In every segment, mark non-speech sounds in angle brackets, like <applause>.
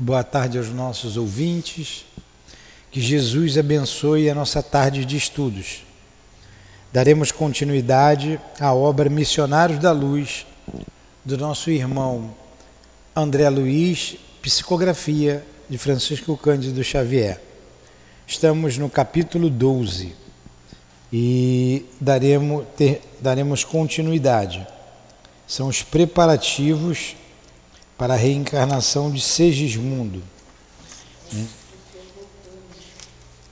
boa tarde aos nossos ouvintes. Que Jesus abençoe a nossa tarde de estudos. Daremos continuidade à obra Missionários da Luz do nosso irmão André Luiz, psicografia de Francisco Cândido Xavier. Estamos no capítulo 12 e daremos, ter, daremos continuidade. São os preparativos para a reencarnação de Segismundo. Né?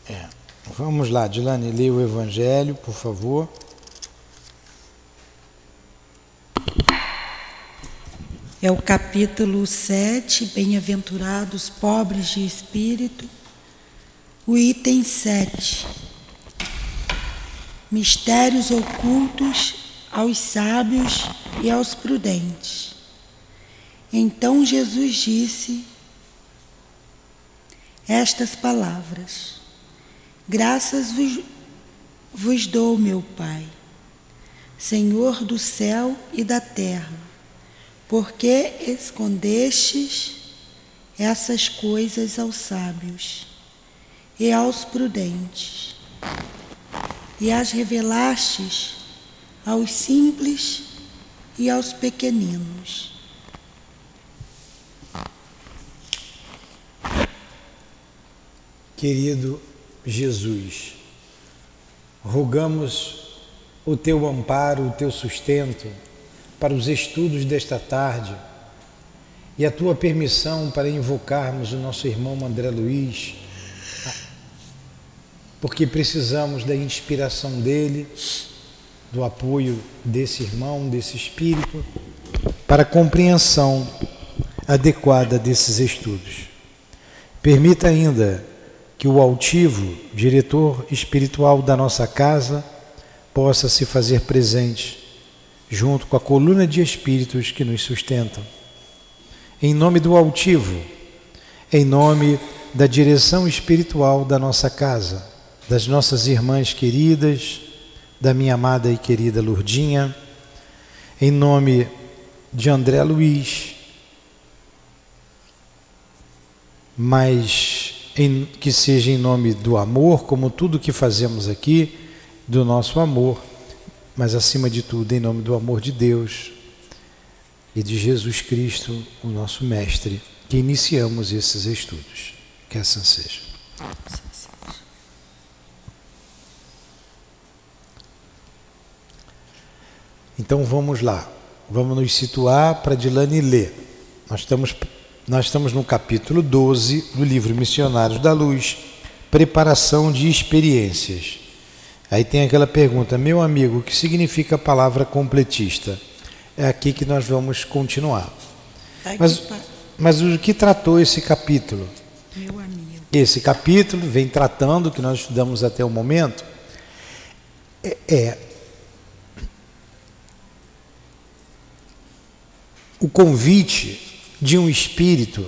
É. Vamos lá, Dilane, leia o Evangelho, por favor. É o capítulo 7, Bem-aventurados pobres de espírito, o item 7. Mistérios ocultos aos sábios e aos prudentes. Então Jesus disse estas palavras: Graças vos, vos dou, meu Pai, Senhor do céu e da terra, porque escondestes essas coisas aos sábios e aos prudentes, e as revelastes aos simples e aos pequeninos. Querido Jesus, rogamos o teu amparo, o teu sustento para os estudos desta tarde e a tua permissão para invocarmos o nosso irmão André Luiz, porque precisamos da inspiração dele, do apoio desse irmão, desse espírito, para a compreensão adequada desses estudos. Permita ainda que o altivo, diretor espiritual da nossa casa, possa se fazer presente junto com a coluna de espíritos que nos sustentam. Em nome do altivo, em nome da direção espiritual da nossa casa, das nossas irmãs queridas, da minha amada e querida Lurdinha, em nome de André Luiz, mas em, que seja em nome do amor, como tudo que fazemos aqui, do nosso amor, mas acima de tudo em nome do amor de Deus e de Jesus Cristo, o nosso Mestre, que iniciamos esses estudos. Que assim seja. Então vamos lá, vamos nos situar para Dilane ler. Nós estamos nós estamos no capítulo 12 do livro Missionários da Luz, Preparação de Experiências. Aí tem aquela pergunta, meu amigo, o que significa a palavra completista? É aqui que nós vamos continuar. Tá mas, mas o que tratou esse capítulo? Meu amigo. Esse capítulo vem tratando, que nós estudamos até o momento, é, é o convite de um espírito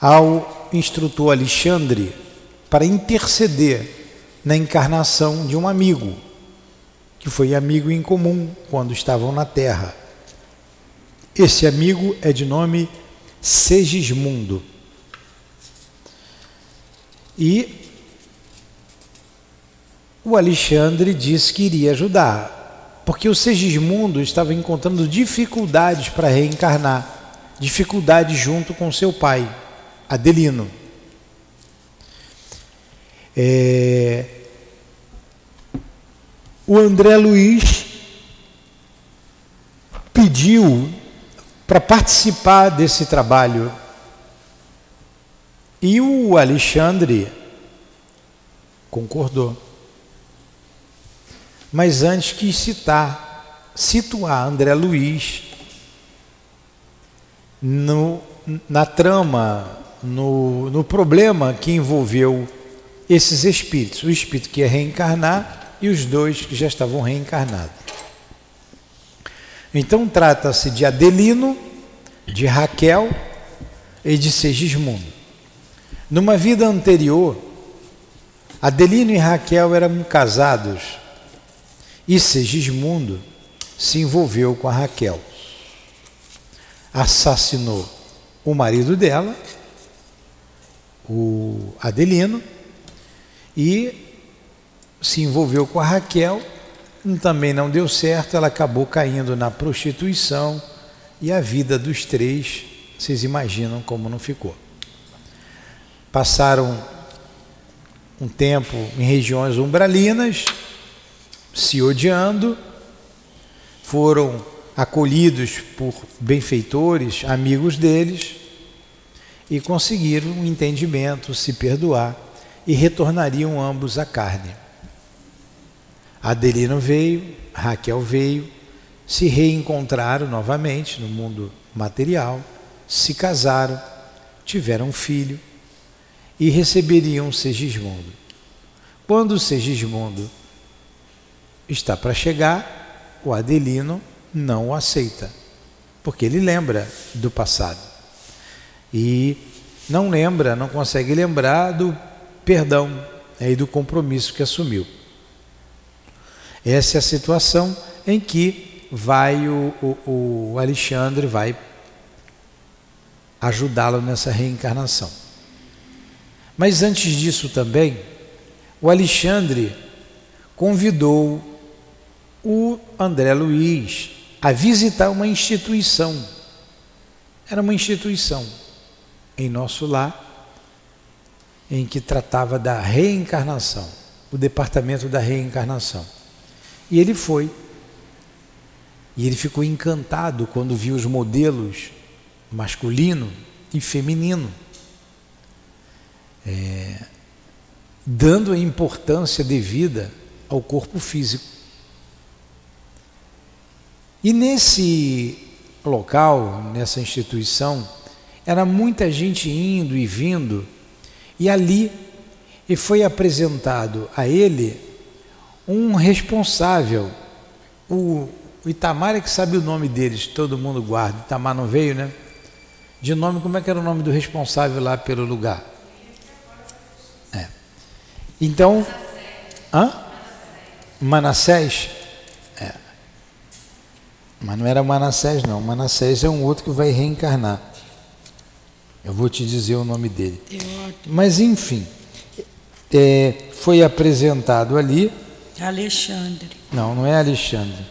ao instrutor Alexandre para interceder na encarnação de um amigo, que foi amigo em comum quando estavam na Terra. Esse amigo é de nome Segismundo. E o Alexandre disse que iria ajudar, porque o Segismundo estava encontrando dificuldades para reencarnar dificuldade junto com seu pai, Adelino. É... O André Luiz pediu para participar desse trabalho e o Alexandre concordou. Mas antes quis citar, situar André Luiz no, na trama, no, no problema que envolveu esses espíritos, o espírito que ia reencarnar e os dois que já estavam reencarnados. Então trata-se de Adelino, de Raquel e de Segismundo. Numa vida anterior, Adelino e Raquel eram casados e Segismundo se envolveu com a Raquel assassinou o marido dela o Adelino e se envolveu com a Raquel, também não deu certo, ela acabou caindo na prostituição e a vida dos três, vocês imaginam como não ficou. Passaram um tempo em regiões umbralinas, se odiando, foram acolhidos por benfeitores, amigos deles, e conseguiram um entendimento, se perdoar, e retornariam ambos à carne. Adelino veio, Raquel veio, se reencontraram novamente no mundo material, se casaram, tiveram um filho e receberiam Segismundo. Quando Segismundo está para chegar, o Adelino não o aceita, porque ele lembra do passado. E não lembra, não consegue lembrar do perdão né, e do compromisso que assumiu. Essa é a situação em que vai o, o, o Alexandre vai ajudá-lo nessa reencarnação. Mas antes disso também, o Alexandre convidou o André Luiz a visitar uma instituição. Era uma instituição em nosso lar em que tratava da reencarnação, o departamento da reencarnação. E ele foi. E ele ficou encantado quando viu os modelos masculino e feminino é, dando a importância devida ao corpo físico. E nesse local, nessa instituição, era muita gente indo e vindo, e ali e foi apresentado a ele um responsável, o, Itamar é que sabe o nome deles, todo mundo guarda. Itamar não veio, né? De nome, como é que era o nome do responsável lá pelo lugar? Então, hã? Manassés? É. Mas não era Manassés, não. Manassés é um outro que vai reencarnar. Eu vou te dizer o nome dele. Mas, enfim, é, foi apresentado ali. Alexandre. Não, não é Alexandre.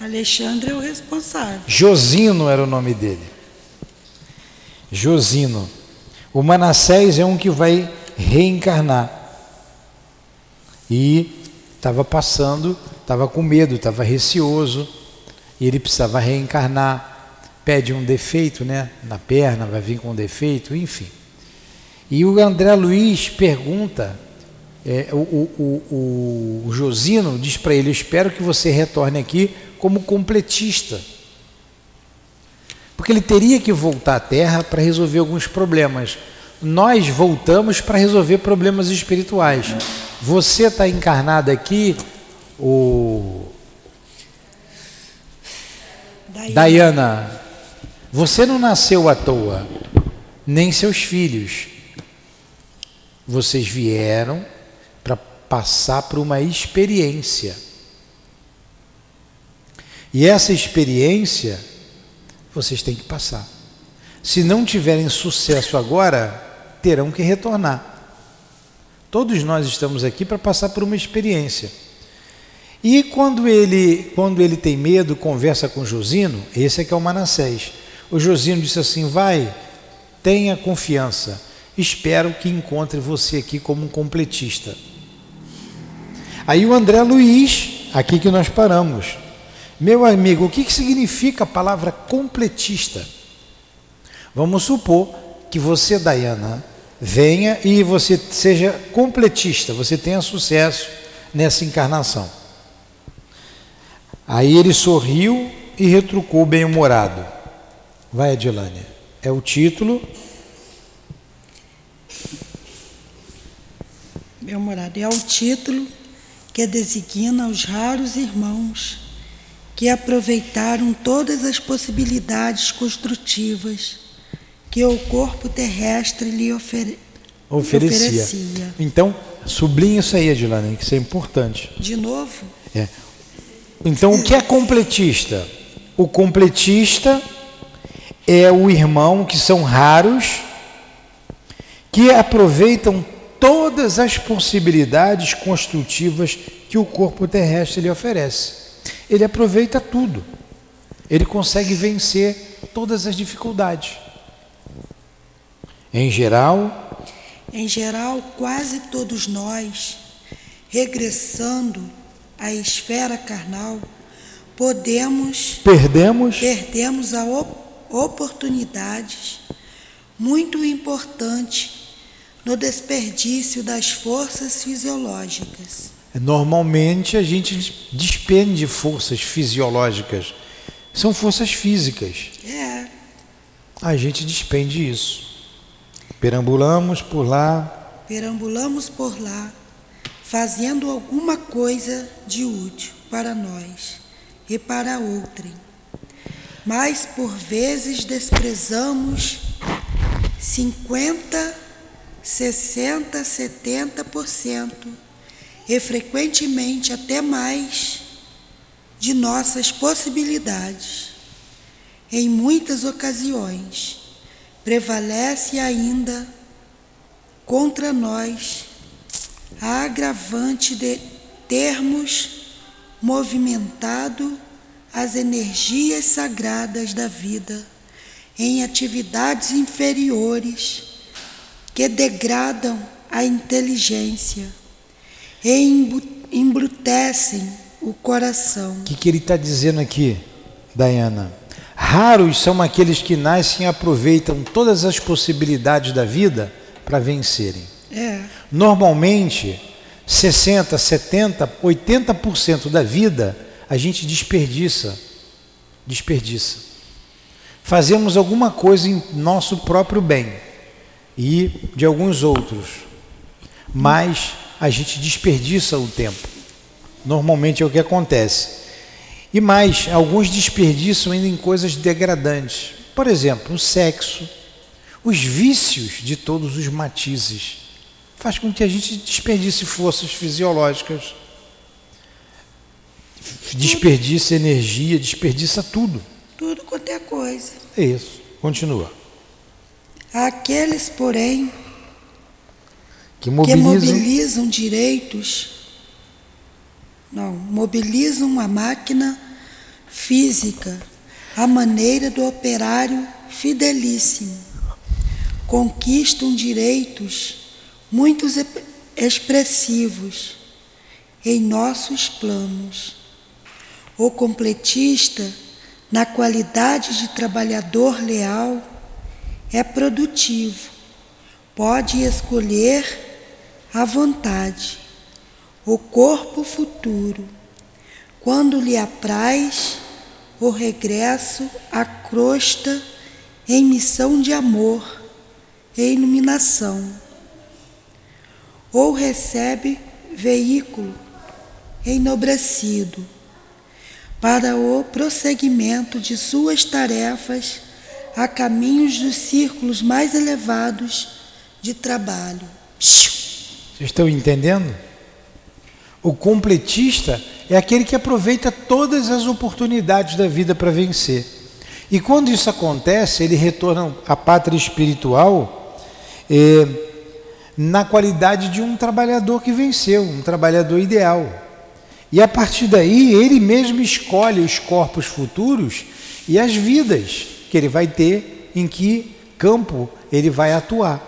Alexandre é o responsável. Josino era o nome dele. Josino. O Manassés é um que vai reencarnar. E estava passando, estava com medo, estava receoso, e ele precisava reencarnar, pede um defeito né, na perna, vai vir com um defeito, enfim. E o André Luiz pergunta, é, o, o, o, o Josino diz para ele: Espero que você retorne aqui como completista. Porque ele teria que voltar à Terra para resolver alguns problemas. Nós voltamos para resolver problemas espirituais. Você está encarnado aqui, o. Diana, você não nasceu à toa, nem seus filhos. Vocês vieram para passar por uma experiência. E essa experiência vocês têm que passar. Se não tiverem sucesso agora, terão que retornar. Todos nós estamos aqui para passar por uma experiência. E quando ele, quando ele tem medo, conversa com Josino, esse é que é o Manassés. O Josino disse assim: vai, tenha confiança, espero que encontre você aqui como um completista. Aí o André Luiz, aqui que nós paramos. Meu amigo, o que, que significa a palavra completista? Vamos supor que você, Dayana, venha e você seja completista, você tenha sucesso nessa encarnação. Aí ele sorriu e retrucou bem-humorado. Vai, Adilânia. É o título. Bem-humorado. É o título que designa os raros irmãos que aproveitaram todas as possibilidades construtivas que o corpo terrestre lhe ofere... oferecia. oferecia. Então, sublinha isso aí, Adilane, que isso é importante. De novo? É. Então, o que é completista? O completista é o irmão que são raros, que aproveitam todas as possibilidades construtivas que o corpo terrestre lhe oferece. Ele aproveita tudo. Ele consegue vencer todas as dificuldades. Em geral, em geral, quase todos nós, regressando à esfera carnal, podemos perdemos perdemos a op oportunidades muito importante no desperdício das forças fisiológicas. Normalmente a gente despende forças fisiológicas. São forças físicas. É. A gente despende isso. Perambulamos por lá. Perambulamos por lá, fazendo alguma coisa de útil para nós e para outrem. Mas por vezes desprezamos 50 60, 70% e frequentemente até mais de nossas possibilidades. Em muitas ocasiões, prevalece ainda contra nós a agravante de termos movimentado as energias sagradas da vida em atividades inferiores que degradam a inteligência e embrutecem o coração. O que, que ele está dizendo aqui, Diana? Raros são aqueles que nascem e aproveitam todas as possibilidades da vida para vencerem. É. Normalmente, 60, 70, 80% da vida a gente desperdiça. Desperdiça. Fazemos alguma coisa em nosso próprio bem e de alguns outros. Mas a gente desperdiça o tempo. Normalmente é o que acontece. E mais, alguns desperdiçam ainda em coisas degradantes. Por exemplo, o sexo, os vícios de todos os matizes. Faz com que a gente desperdice forças fisiológicas, desperdice energia, desperdiça tudo. Tudo quanto é coisa. É isso. Continua. Aqueles, porém, que mobilizam, que mobilizam direitos, não, mobilizam a máquina física, a maneira do operário fidelíssimo, conquistam direitos muito expressivos em nossos planos. O completista, na qualidade de trabalhador leal, é produtivo, pode escolher à vontade o corpo futuro, quando lhe apraz o regresso à crosta em missão de amor e iluminação, ou recebe veículo enobrecido para o prosseguimento de suas tarefas a caminhos dos círculos mais elevados de trabalho. Vocês estão entendendo? O completista é aquele que aproveita todas as oportunidades da vida para vencer. E quando isso acontece, ele retorna à pátria espiritual eh, na qualidade de um trabalhador que venceu, um trabalhador ideal. E a partir daí, ele mesmo escolhe os corpos futuros e as vidas que ele vai ter, em que campo ele vai atuar.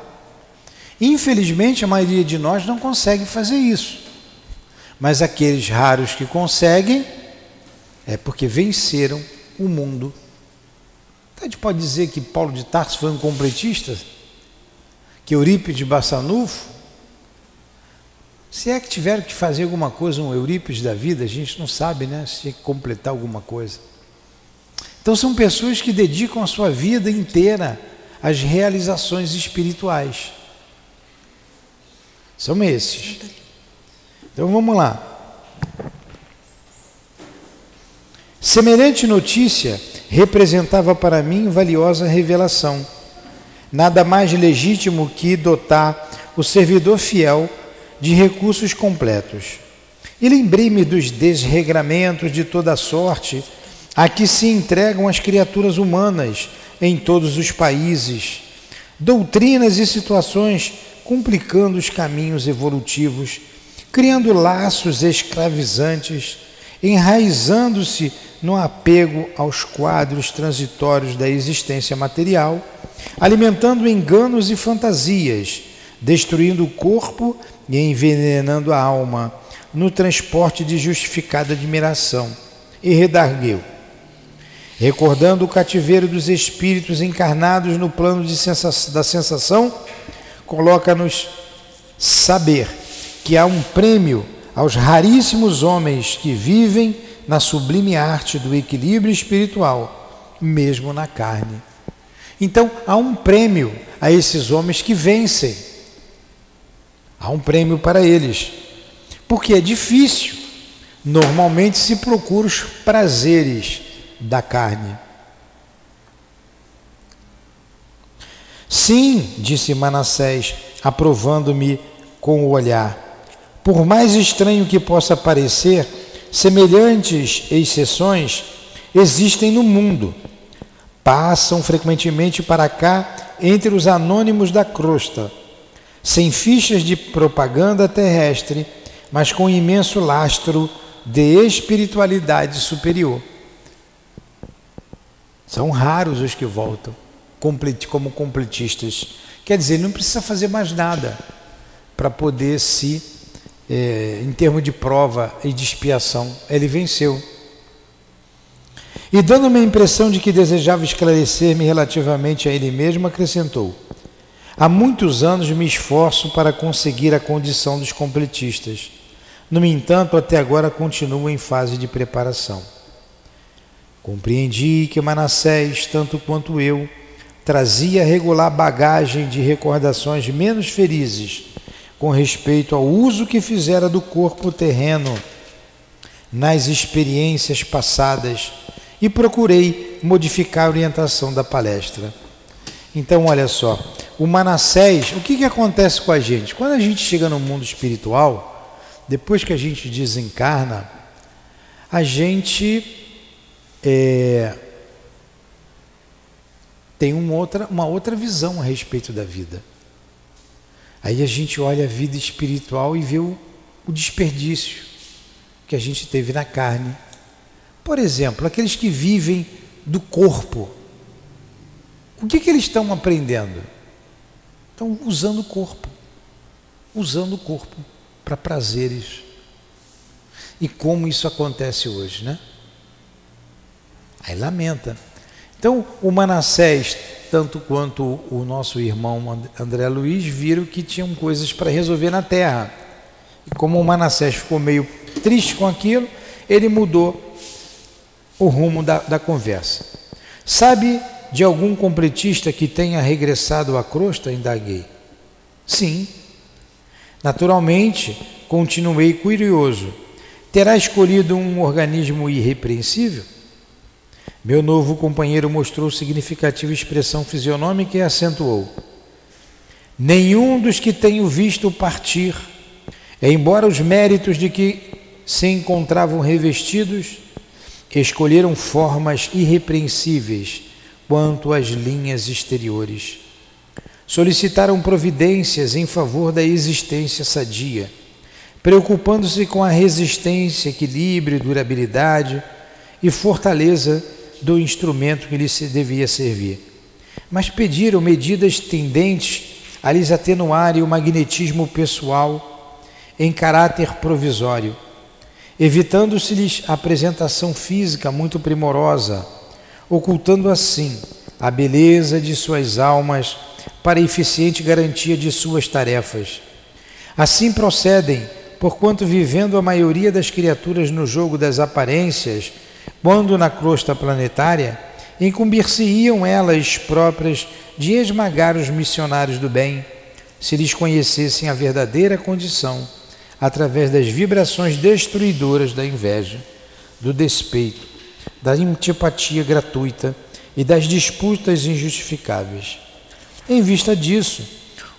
Infelizmente, a maioria de nós não consegue fazer isso. Mas aqueles raros que conseguem, é porque venceram o mundo. A gente pode dizer que Paulo de Tarso foi um completista? Que Eurípides Bassanufo? Se é que tiveram que fazer alguma coisa, um Eurípides da vida, a gente não sabe, né? Se tinha que completar alguma coisa. Então são pessoas que dedicam a sua vida inteira às realizações espirituais. São esses. Então vamos lá. Semelhante notícia representava para mim valiosa revelação. Nada mais legítimo que dotar o servidor fiel de recursos completos. E lembrei-me dos desregramentos de toda sorte a que se entregam as criaturas humanas em todos os países, doutrinas e situações complicando os caminhos evolutivos, criando laços escravizantes, enraizando-se no apego aos quadros transitórios da existência material, alimentando enganos e fantasias, destruindo o corpo e envenenando a alma no transporte de justificada admiração. E redargueu recordando o cativeiro dos espíritos encarnados no plano da sensação, coloca-nos saber que há um prêmio aos raríssimos homens que vivem na sublime arte do equilíbrio espiritual, mesmo na carne. Então, há um prêmio a esses homens que vencem. Há um prêmio para eles. Porque é difícil. Normalmente se procura os prazeres da carne. Sim, disse Manassés, aprovando-me com o olhar. Por mais estranho que possa parecer, semelhantes exceções existem no mundo. Passam frequentemente para cá entre os anônimos da crosta, sem fichas de propaganda terrestre, mas com imenso lastro de espiritualidade superior. São raros os que voltam como completistas. Quer dizer, ele não precisa fazer mais nada para poder se, é, em termos de prova e de expiação, ele venceu. E dando-me a impressão de que desejava esclarecer-me relativamente a ele mesmo, acrescentou: Há muitos anos me esforço para conseguir a condição dos completistas. No entanto, até agora continuo em fase de preparação. Compreendi que Manassés, tanto quanto eu, trazia regular bagagem de recordações menos felizes com respeito ao uso que fizera do corpo terreno nas experiências passadas e procurei modificar a orientação da palestra. Então, olha só, o Manassés, o que, que acontece com a gente? Quando a gente chega no mundo espiritual, depois que a gente desencarna, a gente é, tem uma outra, uma outra visão a respeito da vida. Aí a gente olha a vida espiritual e vê o, o desperdício que a gente teve na carne. Por exemplo, aqueles que vivem do corpo. O que, que eles estão aprendendo? Estão usando o corpo. Usando o corpo para prazeres. E como isso acontece hoje, né? Aí lamenta. Então, o Manassés, tanto quanto o nosso irmão André Luiz, viram que tinham coisas para resolver na terra. E como o Manassés ficou meio triste com aquilo, ele mudou o rumo da, da conversa. Sabe de algum completista que tenha regressado à crosta? Indaguei. Sim. Naturalmente, continuei curioso. Terá escolhido um organismo irrepreensível? Meu novo companheiro mostrou significativa expressão fisionômica e acentuou: Nenhum dos que tenho visto partir, embora os méritos de que se encontravam revestidos, escolheram formas irrepreensíveis quanto às linhas exteriores. Solicitaram providências em favor da existência sadia, preocupando-se com a resistência, equilíbrio, durabilidade e fortaleza do instrumento que lhes devia servir. Mas pediram medidas tendentes a lhes atenuarem o magnetismo pessoal em caráter provisório, evitando-se-lhes apresentação física muito primorosa, ocultando assim a beleza de suas almas para eficiente garantia de suas tarefas. Assim procedem, porquanto vivendo a maioria das criaturas no jogo das aparências, quando na crosta planetária, incumbir-se-iam elas próprias de esmagar os missionários do bem, se lhes conhecessem a verdadeira condição, através das vibrações destruidoras da inveja, do despeito, da antipatia gratuita e das disputas injustificáveis. Em vista disso,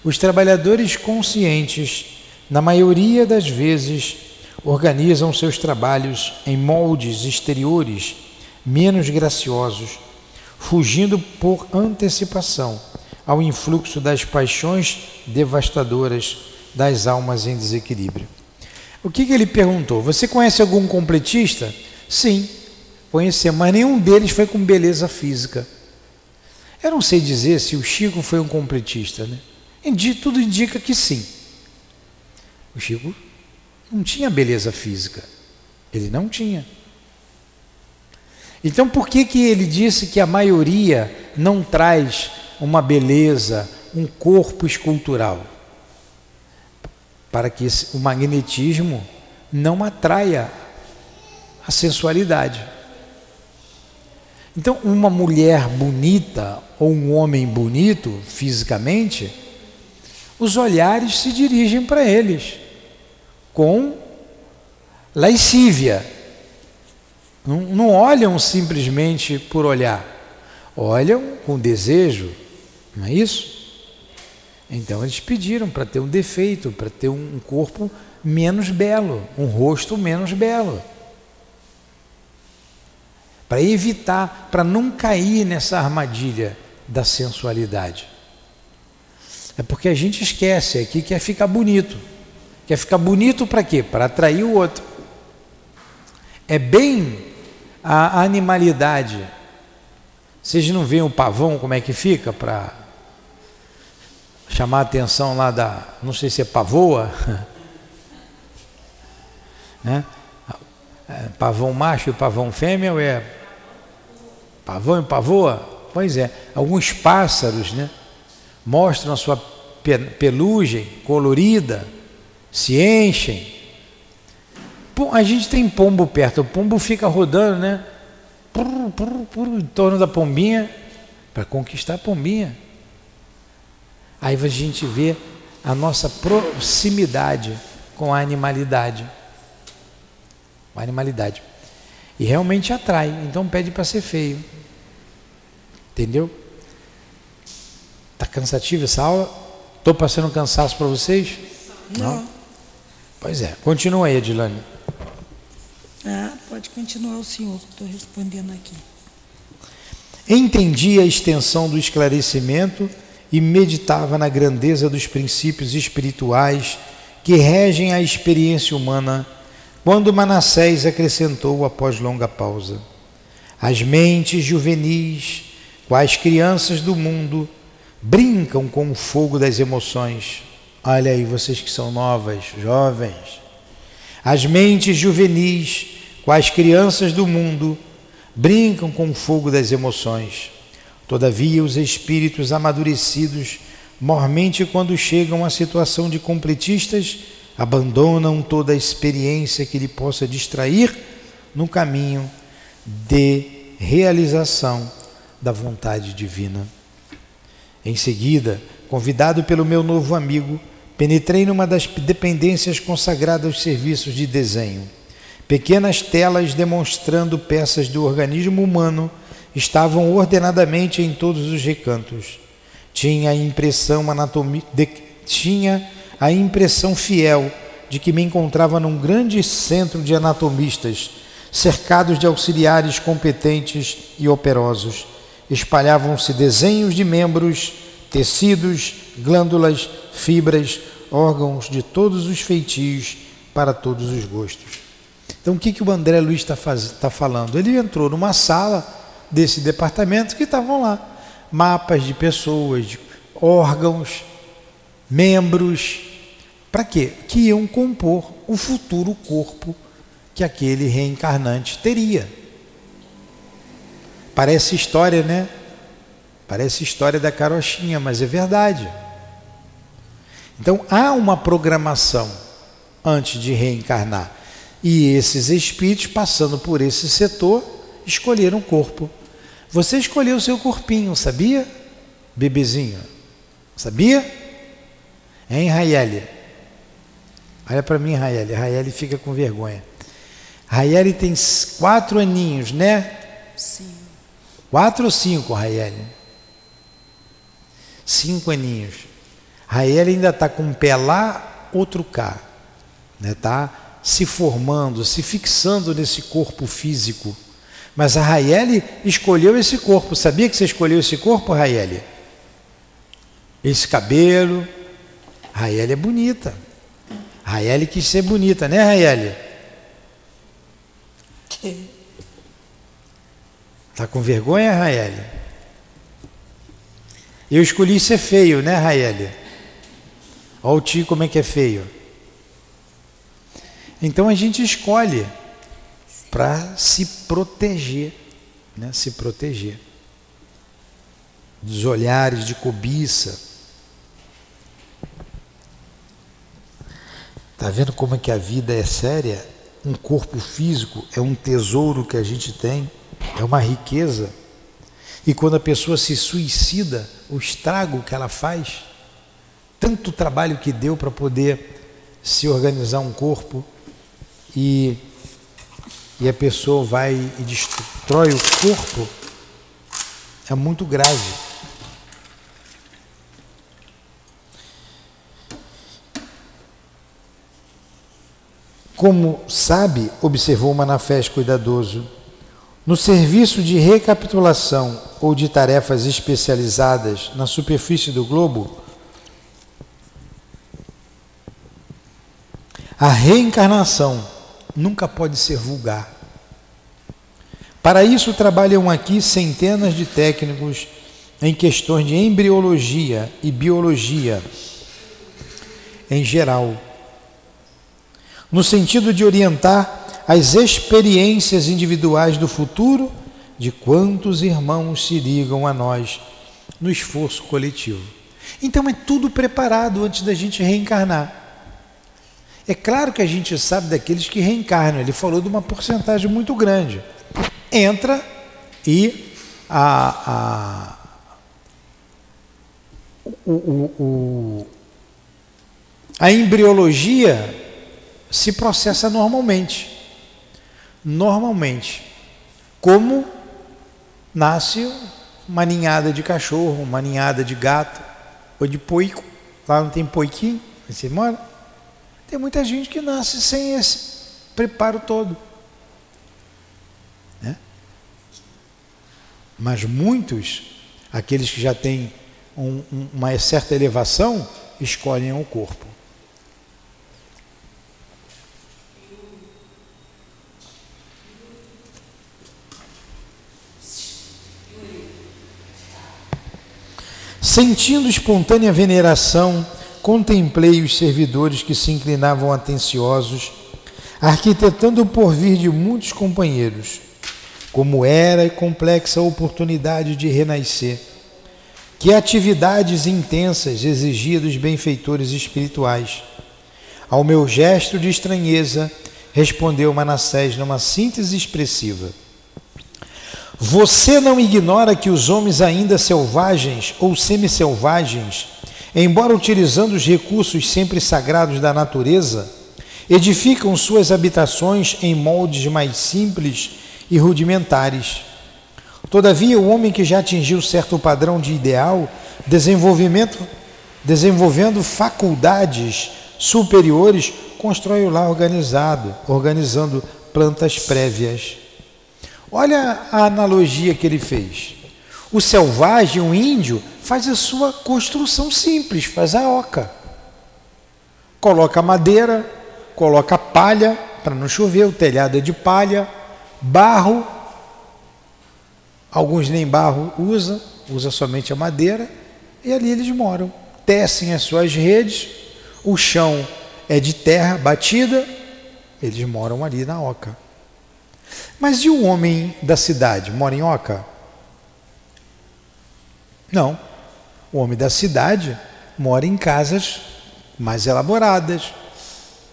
os trabalhadores conscientes, na maioria das vezes, organizam seus trabalhos em moldes exteriores menos graciosos, fugindo por antecipação ao influxo das paixões devastadoras das almas em desequilíbrio. O que, que ele perguntou? Você conhece algum completista? Sim, conheci, mas nenhum deles foi com beleza física. Eu não sei dizer se o Chico foi um completista, né? Tudo indica que sim. O Chico não tinha beleza física. Ele não tinha. Então por que, que ele disse que a maioria não traz uma beleza, um corpo escultural? Para que o magnetismo não atraia a sensualidade. Então, uma mulher bonita ou um homem bonito fisicamente, os olhares se dirigem para eles com lascívia. Não, não olham simplesmente por olhar, olham com desejo, não é isso? Então eles pediram para ter um defeito, para ter um corpo menos belo, um rosto menos belo. Para evitar, para não cair nessa armadilha da sensualidade. É porque a gente esquece aqui que quer ficar bonito. Quer ficar bonito para quê? Para atrair o outro. É bem a animalidade. Vocês não veem o pavão como é que fica para chamar a atenção lá da, não sei se é pavoa, <laughs> né? É, pavão macho e pavão fêmea ou é pavão e pavoa? Pois é, alguns pássaros, né? Mostram a sua pelugem colorida, se enchem. A gente tem pombo perto, o pombo fica rodando, né? Pur, em torno da pombinha, para conquistar a pombinha. Aí a gente vê a nossa proximidade com a animalidade. A animalidade. E realmente atrai, então pede para ser feio. Entendeu? Está cansativo essa aula? Estou passando cansaço para vocês? Não. Não. Pois é. Continua aí, Edilane. Ah, pode continuar o senhor, estou respondendo aqui. Entendi a extensão do esclarecimento e meditava na grandeza dos princípios espirituais que regem a experiência humana, quando Manassés acrescentou após longa pausa: As mentes juvenis, quais crianças do mundo, brincam com o fogo das emoções Olha aí, vocês que são novas, jovens. As mentes juvenis, quais crianças do mundo, brincam com o fogo das emoções. Todavia, os espíritos amadurecidos, mormente quando chegam à situação de completistas, abandonam toda a experiência que lhe possa distrair no caminho de realização da vontade divina. Em seguida, convidado pelo meu novo amigo, Penetrei numa das dependências consagradas aos serviços de desenho. Pequenas telas demonstrando peças do organismo humano estavam ordenadamente em todos os recantos. Tinha a impressão de, tinha a impressão fiel de que me encontrava num grande centro de anatomistas, cercados de auxiliares competentes e operosos. Espalhavam-se desenhos de membros, tecidos, glândulas, fibras, órgãos de todos os feitios para todos os gostos. Então, o que, que o André Luiz está tá falando? Ele entrou numa sala desse departamento que estavam lá mapas de pessoas, de órgãos, membros, para quê? Que iam compor o futuro corpo que aquele reencarnante teria. Parece história, né? Parece história da carochinha, mas é verdade. Então há uma programação antes de reencarnar. E esses espíritos, passando por esse setor, escolheram o corpo. Você escolheu o seu corpinho, sabia? Bebezinho. Sabia? Hein, Raieli? Olha para mim, Raieli. Raieli fica com vergonha. Raieli tem quatro aninhos, né? Sim. Quatro ou cinco, Raieli? Cinco aninhos. Rael ainda está com um pé lá, outro cá. Está né? Tá se formando, se fixando nesse corpo físico. Mas a Raeli escolheu esse corpo. Sabia que você escolheu esse corpo, Raeli? esse cabelo. Raeli é bonita. Raeli quis ser bonita, né, Raeli? Tá com vergonha, Raeli? Eu escolhi ser feio, né, Raeli? Olha o tio como é que é feio. Então a gente escolhe para se proteger, né? Se proteger dos olhares de cobiça. Tá vendo como é que a vida é séria? Um corpo físico é um tesouro que a gente tem, é uma riqueza. E quando a pessoa se suicida, o estrago que ela faz, tanto trabalho que deu para poder se organizar um corpo e, e a pessoa vai e destrói o corpo, é muito grave. Como sabe, observou Manafés cuidadoso, no serviço de recapitulação ou de tarefas especializadas na superfície do globo, a reencarnação nunca pode ser vulgar. Para isso trabalham aqui centenas de técnicos em questões de embriologia e biologia em geral no sentido de orientar as experiências individuais do futuro de quantos irmãos se ligam a nós no esforço coletivo. Então é tudo preparado antes da gente reencarnar. É claro que a gente sabe daqueles que reencarnam, ele falou de uma porcentagem muito grande. Entra e a, a o, o, o, a embriologia se processa normalmente. Normalmente. Como nasce uma ninhada de cachorro, uma ninhada de gato ou de poico. Lá não tem poiquinho, você mora? Tem muita gente que nasce sem esse preparo todo. Né? Mas muitos, aqueles que já têm um, um, uma certa elevação, escolhem o corpo. Sentindo espontânea veneração, contemplei os servidores que se inclinavam atenciosos, arquitetando o porvir de muitos companheiros, como era e complexa a oportunidade de renascer, que atividades intensas exigia dos benfeitores espirituais. Ao meu gesto de estranheza, respondeu Manassés numa síntese expressiva. Você não ignora que os homens ainda selvagens ou semi-selvagens, embora utilizando os recursos sempre sagrados da natureza, edificam suas habitações em moldes mais simples e rudimentares. Todavia, o homem que já atingiu certo padrão de ideal, desenvolvimento, desenvolvendo faculdades superiores, constrói o lar organizado, organizando plantas prévias. Olha a analogia que ele fez. O selvagem, o índio, faz a sua construção simples, faz a oca. Coloca madeira, coloca palha, para não chover, o telhado é de palha, barro, alguns nem barro usa, usa somente a madeira, e ali eles moram. Tecem as suas redes, o chão é de terra batida, eles moram ali na oca. Mas e o homem da cidade? Mora em Oca? Não. O homem da cidade mora em casas mais elaboradas,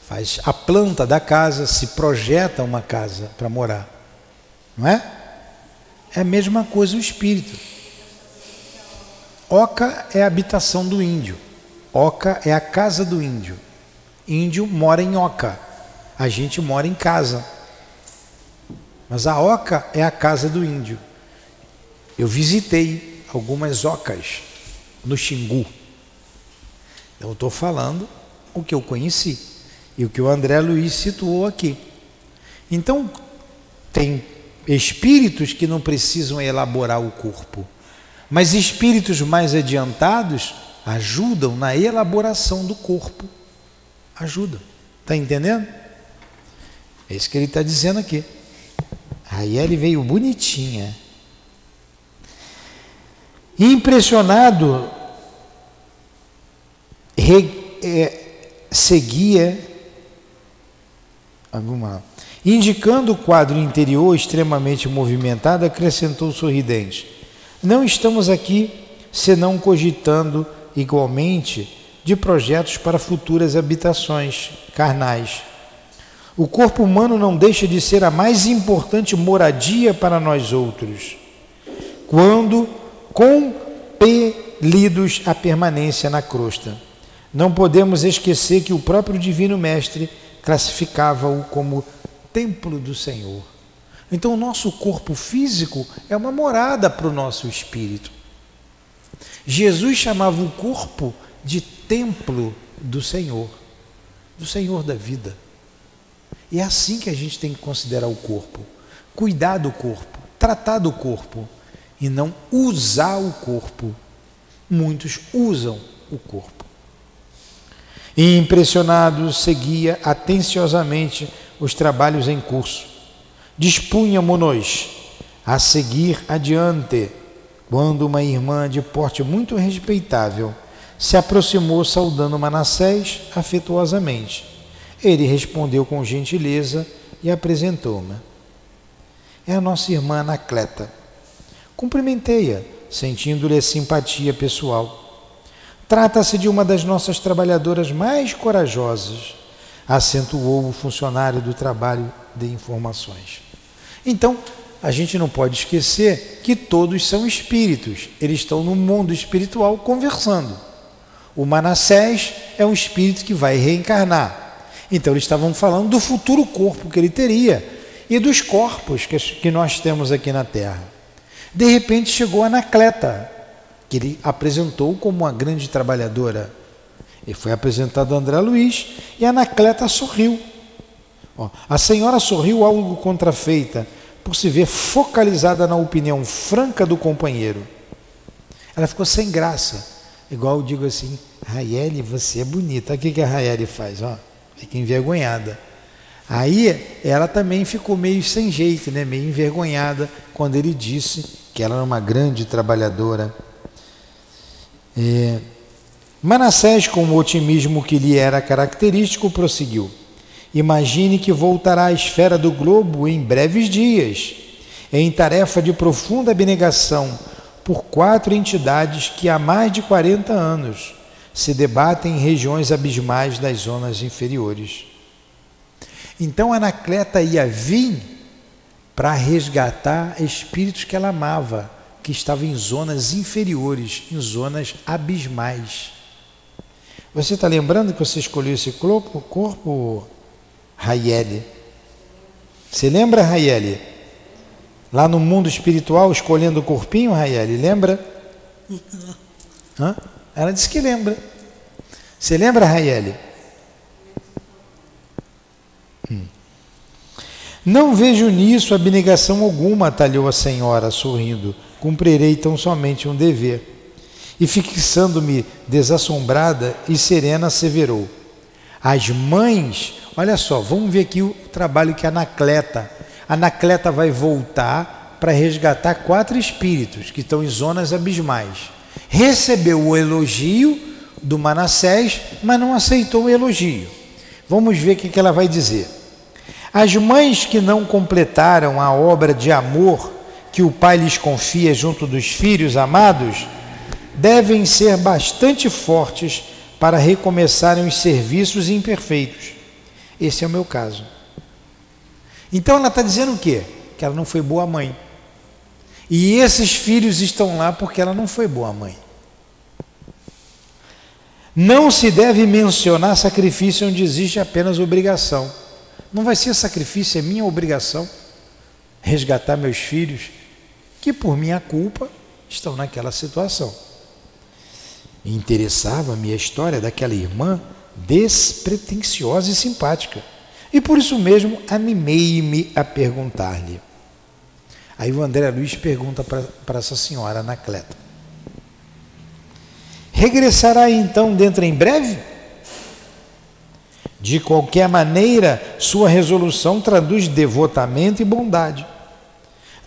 faz a planta da casa, se projeta uma casa para morar. Não é? É a mesma coisa o espírito. Oca é a habitação do índio. Oca é a casa do índio. Índio mora em Oca. A gente mora em casa. Mas a oca é a casa do índio. Eu visitei algumas ocas no Xingu. Eu estou falando o que eu conheci e o que o André Luiz situou aqui. Então, tem espíritos que não precisam elaborar o corpo, mas espíritos mais adiantados ajudam na elaboração do corpo. Ajudam. Está entendendo? É isso que ele está dizendo aqui. Aí ele veio bonitinha. Impressionado, re, é, seguia alguma indicando o quadro interior extremamente movimentado, acrescentou sorridente: Não estamos aqui senão cogitando igualmente de projetos para futuras habitações carnais. O corpo humano não deixa de ser a mais importante moradia para nós outros. Quando compelidos à permanência na crosta. Não podemos esquecer que o próprio Divino Mestre classificava-o como templo do Senhor. Então, o nosso corpo físico é uma morada para o nosso espírito. Jesus chamava o corpo de templo do Senhor, do Senhor da vida. E é assim que a gente tem que considerar o corpo: cuidar do corpo, tratar do corpo e não usar o corpo. Muitos usam o corpo. E impressionado, seguia atenciosamente os trabalhos em curso. Dispunhamo-nos a seguir adiante, quando uma irmã de porte muito respeitável se aproximou saudando Manassés afetuosamente. Ele respondeu com gentileza e apresentou-me. É a nossa irmã Anacleta. Cumprimentei-a, sentindo-lhe simpatia pessoal. Trata-se de uma das nossas trabalhadoras mais corajosas, acentuou o funcionário do trabalho de informações. Então, a gente não pode esquecer que todos são espíritos, eles estão no mundo espiritual conversando. O Manassés é um espírito que vai reencarnar. Então, eles estavam falando do futuro corpo que ele teria e dos corpos que nós temos aqui na Terra. De repente chegou Anacleta, que ele apresentou como uma grande trabalhadora. Ele foi apresentado a André Luiz e Anacleta sorriu. Ó, a senhora sorriu algo contrafeita, por se ver focalizada na opinião franca do companheiro. Ela ficou sem graça, igual eu digo assim: Raiele, você é bonita. O que, que a Raiele faz? Ó, fica envergonhada. Aí ela também ficou meio sem jeito, né? meio envergonhada, quando ele disse que ela era uma grande trabalhadora. É, Manassés, com o otimismo que lhe era característico, prosseguiu: Imagine que voltará à esfera do globo em breves dias, em tarefa de profunda abnegação por quatro entidades que há mais de 40 anos se debatem em regiões abismais das zonas inferiores. Então Anacleta ia vir para resgatar espíritos que ela amava que estava em zonas inferiores, em zonas abismais. Você está lembrando que você escolheu esse corpo, corpo Raiele? Você lembra, Raiele? Lá no mundo espiritual, escolhendo o corpinho, Raiele, lembra? <laughs> Hã? Ela disse que lembra. Você lembra, Raiele? Não vejo nisso abnegação alguma, atalhou a senhora, sorrindo cumprirei tão somente um dever. E fixando-me desassombrada e serena, asseverou: As mães, olha só, vamos ver aqui o trabalho que Anacleta. Anacleta vai voltar para resgatar quatro espíritos que estão em zonas abismais. Recebeu o elogio do Manassés, mas não aceitou o elogio. Vamos ver o que ela vai dizer. As mães que não completaram a obra de amor que o pai lhes confia junto dos filhos amados, devem ser bastante fortes para recomeçarem os serviços imperfeitos. Esse é o meu caso. Então ela está dizendo o quê? Que ela não foi boa mãe. E esses filhos estão lá porque ela não foi boa mãe. Não se deve mencionar sacrifício onde existe apenas obrigação. Não vai ser sacrifício, é minha obrigação resgatar meus filhos que por minha culpa estão naquela situação. Interessava-me a história daquela irmã despretensiosa e simpática. E por isso mesmo animei-me a perguntar-lhe. Aí o André Luiz pergunta para essa senhora Anacleta: Regressará então dentro em breve? De qualquer maneira, sua resolução traduz devotamento e bondade.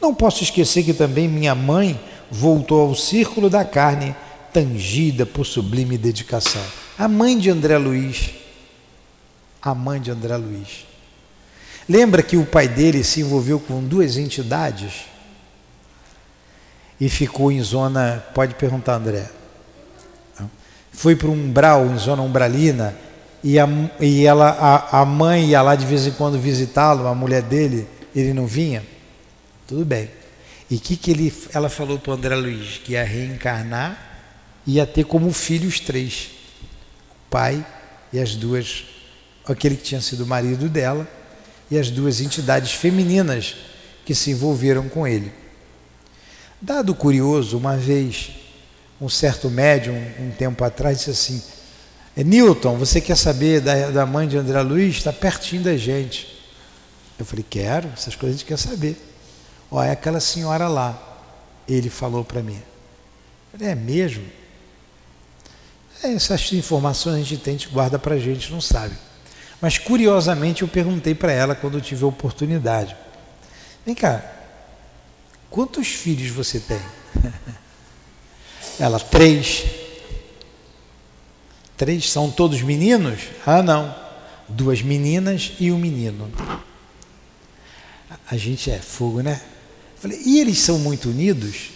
Não posso esquecer que também minha mãe voltou ao círculo da carne, tangida por sublime dedicação. A mãe de André Luiz. A mãe de André Luiz. Lembra que o pai dele se envolveu com duas entidades e ficou em zona. Pode perguntar, André. Foi para um umbral, em zona umbralina, e, a, e ela, a, a mãe ia lá de vez em quando visitá-lo, a mulher dele, ele não vinha. Tudo bem. E o que, que ele, ela falou para o André Luiz? Que ia reencarnar e ia ter como filho os três: o pai e as duas, aquele que tinha sido marido dela, e as duas entidades femininas que se envolveram com ele. Dado curioso, uma vez, um certo médium, um tempo atrás, disse assim: Newton, você quer saber da, da mãe de André Luiz? Está pertinho da gente. Eu falei, quero, essas coisas a gente quer saber. Ó, é aquela senhora lá. Ele falou para mim. Falei, é mesmo? É, essas informações a gente tem, a gente guarda para a gente, não sabe. Mas curiosamente eu perguntei para ela quando eu tive a oportunidade. Vem cá, quantos filhos você tem? <laughs> ela, três. Três são todos meninos? Ah, não. Duas meninas e um menino. A gente é fogo, né? Falei, e eles são muito unidos?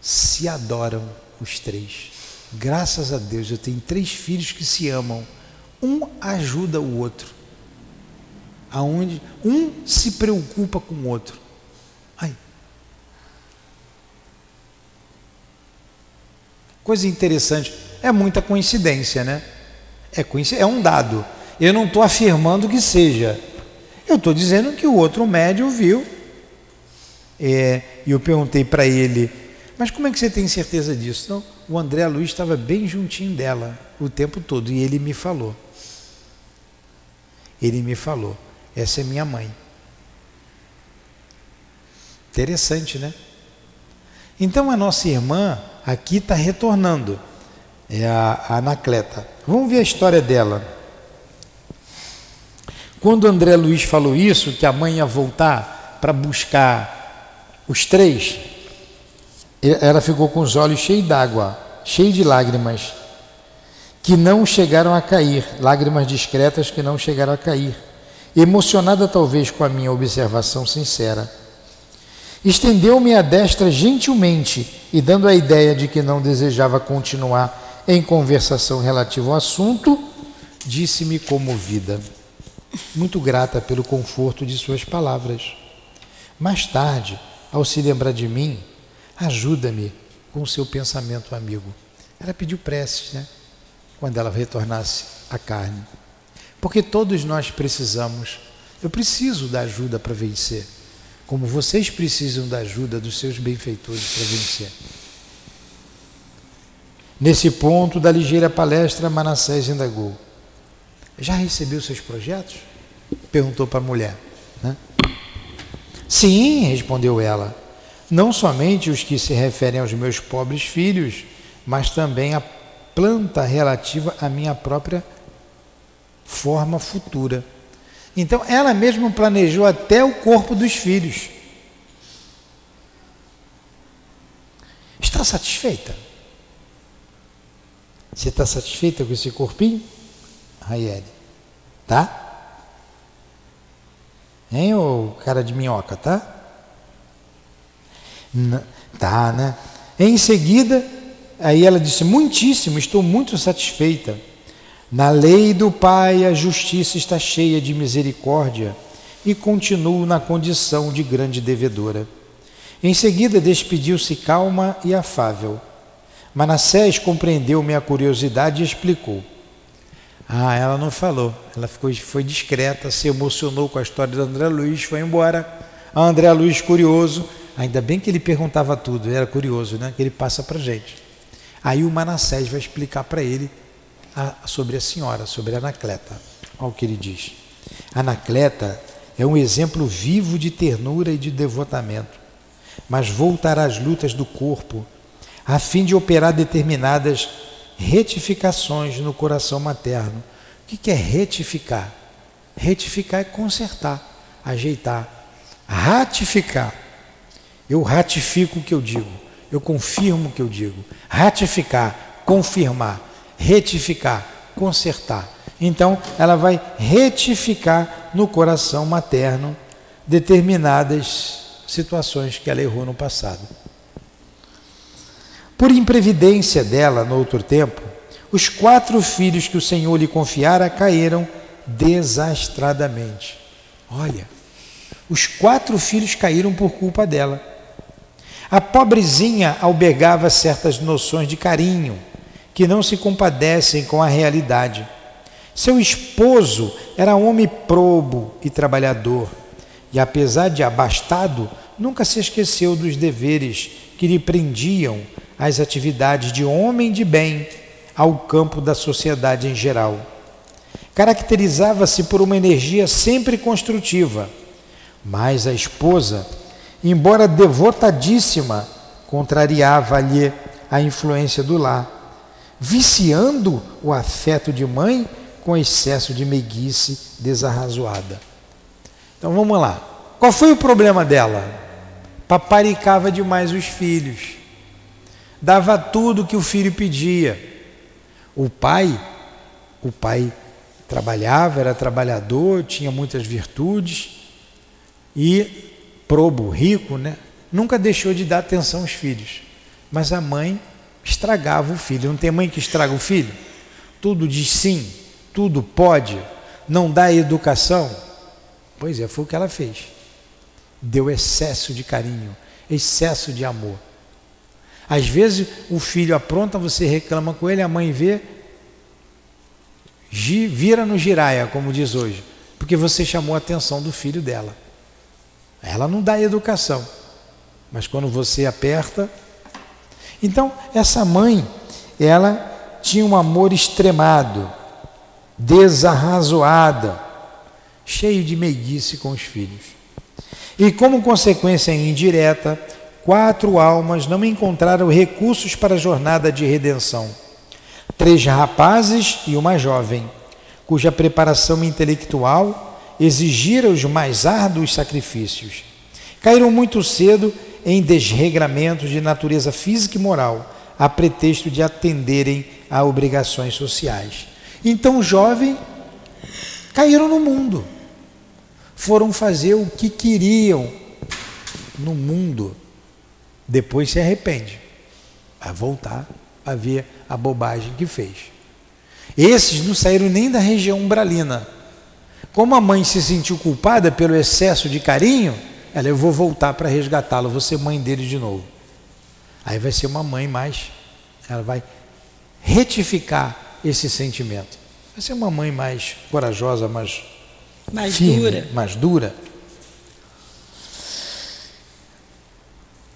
Se adoram os três. Graças a Deus, eu tenho três filhos que se amam. Um ajuda o outro. Aonde um se preocupa com o outro. Ai. Coisa interessante. É muita coincidência, né? É, coincidência, é um dado. Eu não estou afirmando que seja. Eu estou dizendo que o outro médium viu. É, e eu perguntei para ele, mas como é que você tem certeza disso? Não, o André Luiz estava bem juntinho dela o tempo todo e ele me falou. Ele me falou, essa é minha mãe. Interessante, né? Então a nossa irmã aqui está retornando é a, Anacleta. Vamos ver a história dela. Quando André Luiz falou isso, que a mãe ia voltar para buscar os três, ela ficou com os olhos cheios d'água, cheios de lágrimas, que não chegaram a cair, lágrimas discretas que não chegaram a cair, emocionada talvez com a minha observação sincera. Estendeu-me a destra gentilmente e, dando a ideia de que não desejava continuar em conversação relativa ao assunto, disse-me comovida, muito grata pelo conforto de suas palavras. Mais tarde, ao se lembrar de mim, ajuda-me com seu pensamento amigo. Ela pediu preces, né? Quando ela retornasse à carne. Porque todos nós precisamos, eu preciso da ajuda para vencer, como vocês precisam da ajuda dos seus benfeitores para vencer. Nesse ponto da ligeira palestra, Manassés indagou: Já recebeu seus projetos? Perguntou para a mulher. Né? Sim, respondeu ela. Não somente os que se referem aos meus pobres filhos, mas também a planta relativa à minha própria forma futura. Então, ela mesma planejou até o corpo dos filhos. Está satisfeita? Você está satisfeita com esse corpinho? Raiele? Tá? Hein, ô cara de minhoca, tá? N tá, né? Em seguida, aí ela disse: Muitíssimo, estou muito satisfeita. Na lei do Pai a justiça está cheia de misericórdia e continuo na condição de grande devedora. Em seguida, despediu-se calma e afável Manassés compreendeu minha curiosidade e explicou. Ah, ela não falou, ela ficou, foi discreta, se emocionou com a história do André Luiz, foi embora. A André Luiz, curioso, ainda bem que ele perguntava tudo, era curioso, né? Que ele passa para gente. Aí o Manassés vai explicar para ele a, sobre a senhora, sobre a Anacleta. Olha o que ele diz. Anacleta é um exemplo vivo de ternura e de devotamento, mas voltará às lutas do corpo a fim de operar determinadas retificações no coração materno. O que é retificar? Retificar é consertar, ajeitar, ratificar. Eu ratifico o que eu digo, eu confirmo o que eu digo. Ratificar, confirmar, retificar, consertar. Então, ela vai retificar no coração materno determinadas situações que ela errou no passado. Por imprevidência dela, no outro tempo, os quatro filhos que o Senhor lhe confiara caíram desastradamente. Olha, os quatro filhos caíram por culpa dela. A pobrezinha albergava certas noções de carinho que não se compadecem com a realidade. Seu esposo era homem probo e trabalhador, e apesar de abastado, nunca se esqueceu dos deveres que lhe prendiam as atividades de homem de bem ao campo da sociedade em geral. Caracterizava-se por uma energia sempre construtiva, mas a esposa, embora devotadíssima, contrariava-lhe a influência do lar, viciando o afeto de mãe com excesso de meiguice desarrazoada. Então vamos lá. Qual foi o problema dela? Paparicava demais os filhos dava tudo que o filho pedia. O pai, o pai trabalhava, era trabalhador, tinha muitas virtudes e probo, rico, né? Nunca deixou de dar atenção aos filhos. Mas a mãe estragava o filho. Não tem mãe que estraga o filho? Tudo diz sim, tudo pode, não dá educação. Pois é, foi o que ela fez. Deu excesso de carinho, excesso de amor. Às vezes o filho apronta, você reclama com ele, a mãe vê, vira no giraia, como diz hoje, porque você chamou a atenção do filho dela. Ela não dá educação, mas quando você aperta. Então, essa mãe, ela tinha um amor extremado, desarrazoada, cheio de meiguice com os filhos. E como consequência indireta, quatro almas não encontraram recursos para a jornada de redenção. Três rapazes e uma jovem, cuja preparação intelectual exigira os mais árduos sacrifícios. Caíram muito cedo em desregramentos de natureza física e moral, a pretexto de atenderem a obrigações sociais. Então, jovem, caíram no mundo. Foram fazer o que queriam no mundo depois se arrepende, vai voltar a ver a bobagem que fez. Esses não saíram nem da região umbralina. Como a mãe se sentiu culpada pelo excesso de carinho, ela, eu vou voltar para resgatá-lo, vou ser mãe dele de novo. Aí vai ser uma mãe mais, ela vai retificar esse sentimento. Vai ser uma mãe mais corajosa, mais, mais firme, dura. mais dura.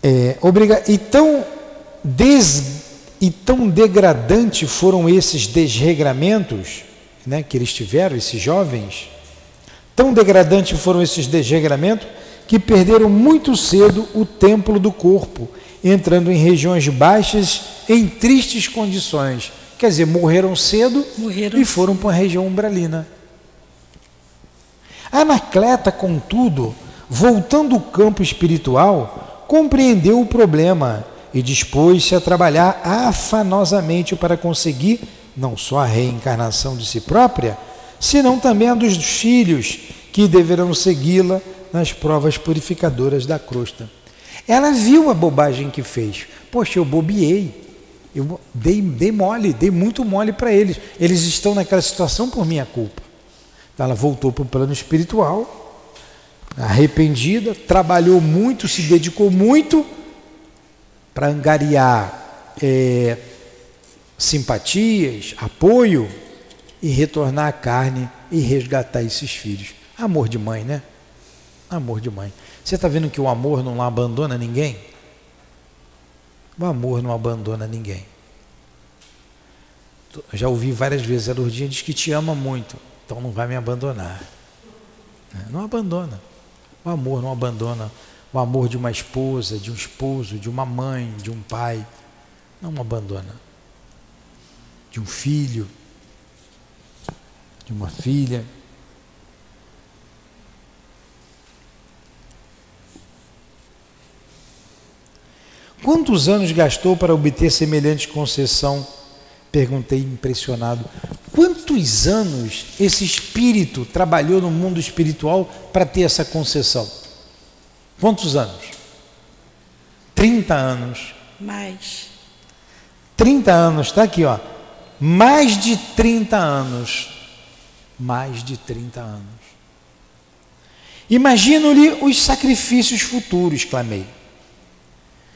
É, obriga... e, tão des... e tão degradante foram esses desregramentos né, que eles tiveram, esses jovens, tão degradante foram esses desregramentos que perderam muito cedo o templo do corpo, entrando em regiões baixas em tristes condições. Quer dizer, morreram cedo morreram e foram para a região umbralina. Anacleta, contudo, voltando ao campo espiritual, compreendeu o problema e dispôs-se a trabalhar afanosamente para conseguir não só a reencarnação de si própria, senão também a dos filhos que deverão segui-la nas provas purificadoras da crosta. Ela viu a bobagem que fez. Poxa, eu bobiei. Eu dei, dei mole, dei muito mole para eles. Eles estão naquela situação por minha culpa. Então ela voltou para o plano espiritual arrependida, trabalhou muito, se dedicou muito para angariar é, simpatias, apoio e retornar à carne e resgatar esses filhos. Amor de mãe, né? Amor de mãe. Você está vendo que o amor não abandona ninguém? O amor não abandona ninguém. Já ouvi várias vezes, a Lourdinha diz que te ama muito, então não vai me abandonar. Não abandona. O amor não abandona o amor de uma esposa, de um esposo, de uma mãe, de um pai. Não abandona. de um filho, de uma filha. Quantos anos gastou para obter semelhante concessão? Perguntei impressionado. Quantos anos esse espírito trabalhou no mundo espiritual para ter essa concessão? Quantos anos? 30 anos. Mais. 30 anos, está aqui, ó. Mais de 30 anos. Mais de 30 anos. Imagino-lhe os sacrifícios futuros, clamei.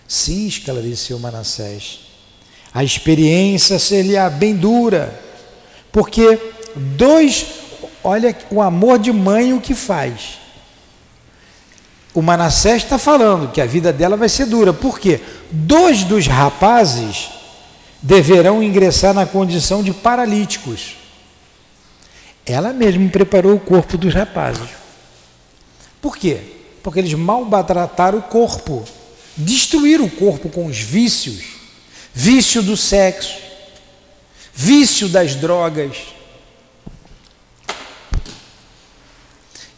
Sim, esclareceu Manassés. A experiência seria bem dura, porque dois, olha o amor de mãe o que faz. O Manassés está falando que a vida dela vai ser dura, porque dois dos rapazes deverão ingressar na condição de paralíticos. Ela mesma preparou o corpo dos rapazes. Por quê? Porque eles maltrataram o corpo, destruíram o corpo com os vícios, vício do sexo, vício das drogas.